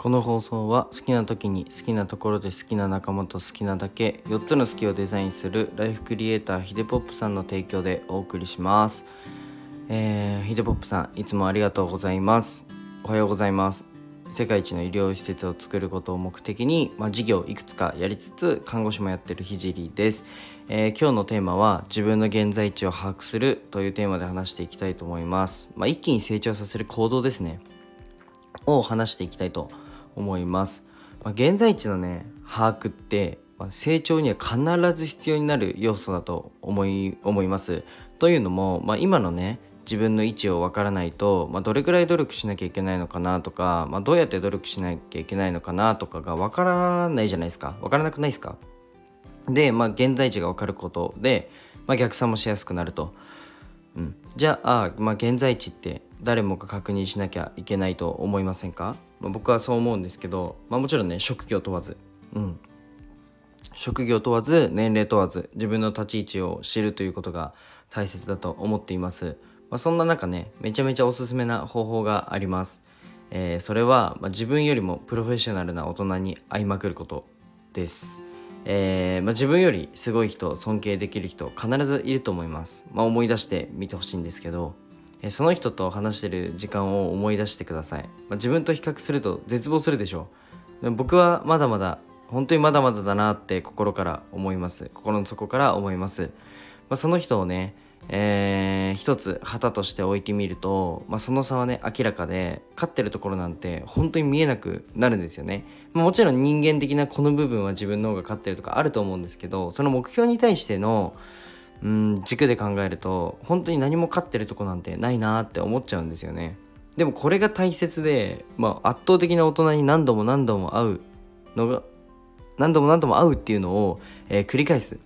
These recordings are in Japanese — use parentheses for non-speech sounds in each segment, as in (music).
この放送は好きな時に好きなところで好きな仲間と好きなだけ4つの好きをデザインするライフクリエイターヒデポップさんの提供でお送りします。えー、ヒデポップさんいつもありがとうございます。おはようございます。世界一の医療施設を作ることを目的に、まあ、事業いくつかやりつつ看護師もやってるひじりです、えー、今日のテーマは自分の現在地を把握するというテーマで話していきたいと思います、まあ、一気に成長させる行動ですね。を話していきたいと思います。まあ、現在地のね把握って、まあ、成長には必ず必要になる要素だと思い思います。というのも、まあ、今のね自分の位置をわからないと、まあ、どれくらい努力しなきゃいけないのかなとか、まあ、どうやって努力しなきゃいけないのかなとかがわからないじゃないですか。わからなくないですか？で、まあ、現在地がわかることで、まあ、逆算もしやすくなると、うん、じゃあまあ、現在地って誰もが確認しなきゃいけないと思いませんか、まあ、僕はそう思うんですけど、まあ、もちろんね職業問わず、うん、職業問わず年齢問わず自分の立ち位置を知るということが大切だと思っています、まあ、そんな中ねめちゃめちゃおすすめな方法があります、えー、それは、ま自分よりもプロフェッショナルな大人に会いまくることです。えー、まあ、自分よりすごい人尊敬できる人必ずいると思います、ま、思い出してみてほしいんですけど。その人と話してる時間を思い出してください、まあ、自分と比較すると絶望するでしょう。僕はまだまだ本当にまだまだだなって心から思います。心の底から思います、まあ、その人をねえー、一つ旗として置いてみると、まあ、その差はね明らかで勝ってるところなんて本当に見えなくなるんですよね、まあ、もちろん人間的なこの部分は自分の方が勝ってるとかあると思うんですけどその目標に対してのうん軸で考えると本当に何も勝ってるとこなんてないなって思っちゃうんですよね。でもこれが大切で、まあ、圧倒的な大人に何度も何度も会うのが何度も何度も会うっていうのを、えー、繰り返す。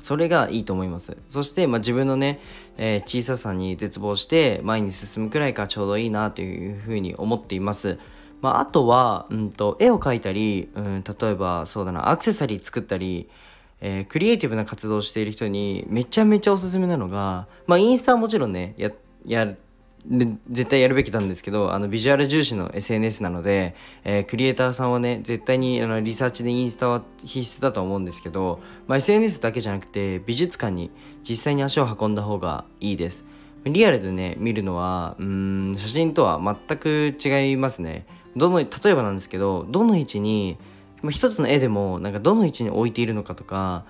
それがいいと思います。そして、まあ、自分のね、えー、小ささに絶望して前に進むくらいがちょうどいいなというふうに思っています。まあ、あとは、うんと、絵を描いたり、うん、例えばそうだなアクセサリー作ったりえー、クリエイティブな活動をしている人にめちゃめちゃおすすめなのが、まあ、インスタはもちろんね、や、やる、絶対やるべきなんですけど、あの、ビジュアル重視の SNS なので、えー、クリエイターさんはね、絶対にあのリサーチでインスタは必須だと思うんですけど、まあ、SNS だけじゃなくて、美術館に実際に足を運んだ方がいいです。リアルでね、見るのは、うん、写真とは全く違いますね。どの、例えばなんですけど、どの位置に、一つの絵でもなんかどの位置に置いているのかとか、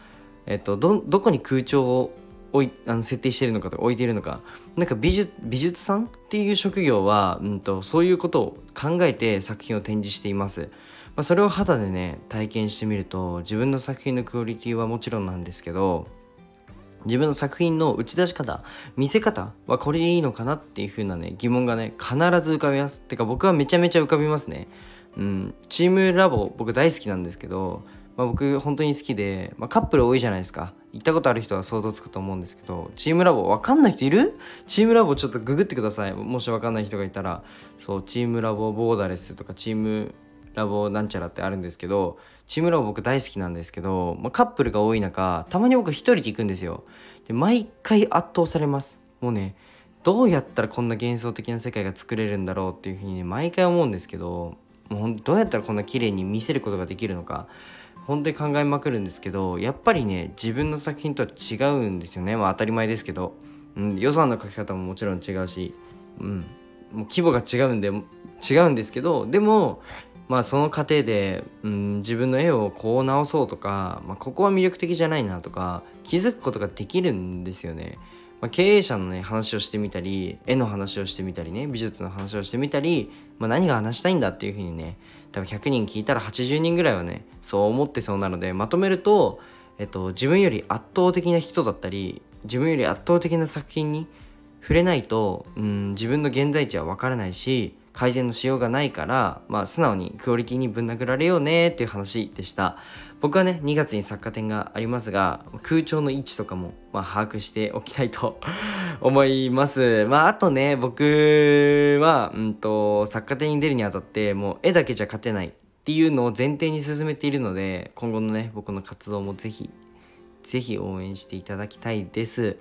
えっと、どどこに空調を置いあの設定しているのかとか置いているのか。なんか美術美術さんっていう職業は、うんと、そういうことを考えて作品を展示しています、まあ、それを肌でね体験してみると自分の作品のクオリティはもちろんなんですけど自分の作品の打ち出し方見せ方はこれでいいのかなっていう風なね疑問がね必ず浮かびます。てか僕はめちゃめちゃ浮かびますね。うん、チームラボ僕大好きなんですけど、まあ、僕本当に好きで、まあ、カップル多いじゃないですか。行ったことある人は想像つくと思うんですけどチームラボ分かんない人いる？チームラボちょっとググってください。もし分かんない人がいたら。そうチームラボボーダレスとかチームラボなんちゃらってあるんですけどチームラボ僕大好きなんですけど、まあ、カップルが多い中たまに僕一人で行くんですよ。で毎回圧倒されます。もうねどうやったらこんな幻想的な世界が作れるんだろうっていうふうにね毎回思うんですけどもうどうやったらこんな綺麗に見せることができるのか本当に考えまくるんですけどやっぱりね自分の作品とは違うんですよね。まあ当たり前ですけど、うん、予算の書き方ももちろん違うし、うん、もう規模が違うんで違うんですけどでもまあその過程で、うん、自分の絵をこう直そうとか、まあ、ここは魅力的じゃないなとか気づくことができるんですよね。まあ、経営者のね話をしてみたり絵の話をしてみたりね美術の話をしてみたり、まあ、何が話したいんだっていうふうにね多分100人聞いたら80人ぐらいはねそう思ってそうなのでまとめると、えっと、自分より圧倒的な人だったり自分より圧倒的な作品に触れないと、うん、自分の現在地は分からないし改善のしようがないから、まあ、素直にクオリティにぶん殴られようねっていう話でした。僕はね2月に作家展がありますが空調の位置とかも、まあ、把握しておきたいと (laughs) 思います。まああとね僕は、うんと、作家展に出るにあたってもう絵だけじゃ勝てないっていうのを前提に進めているので今後のね僕の活動もぜひぜひ応援していただきたいです。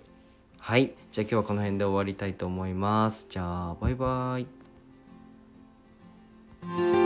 はい。じゃあ今日はこの辺で終わりたいと思います。じゃあバイバイ。Thank you.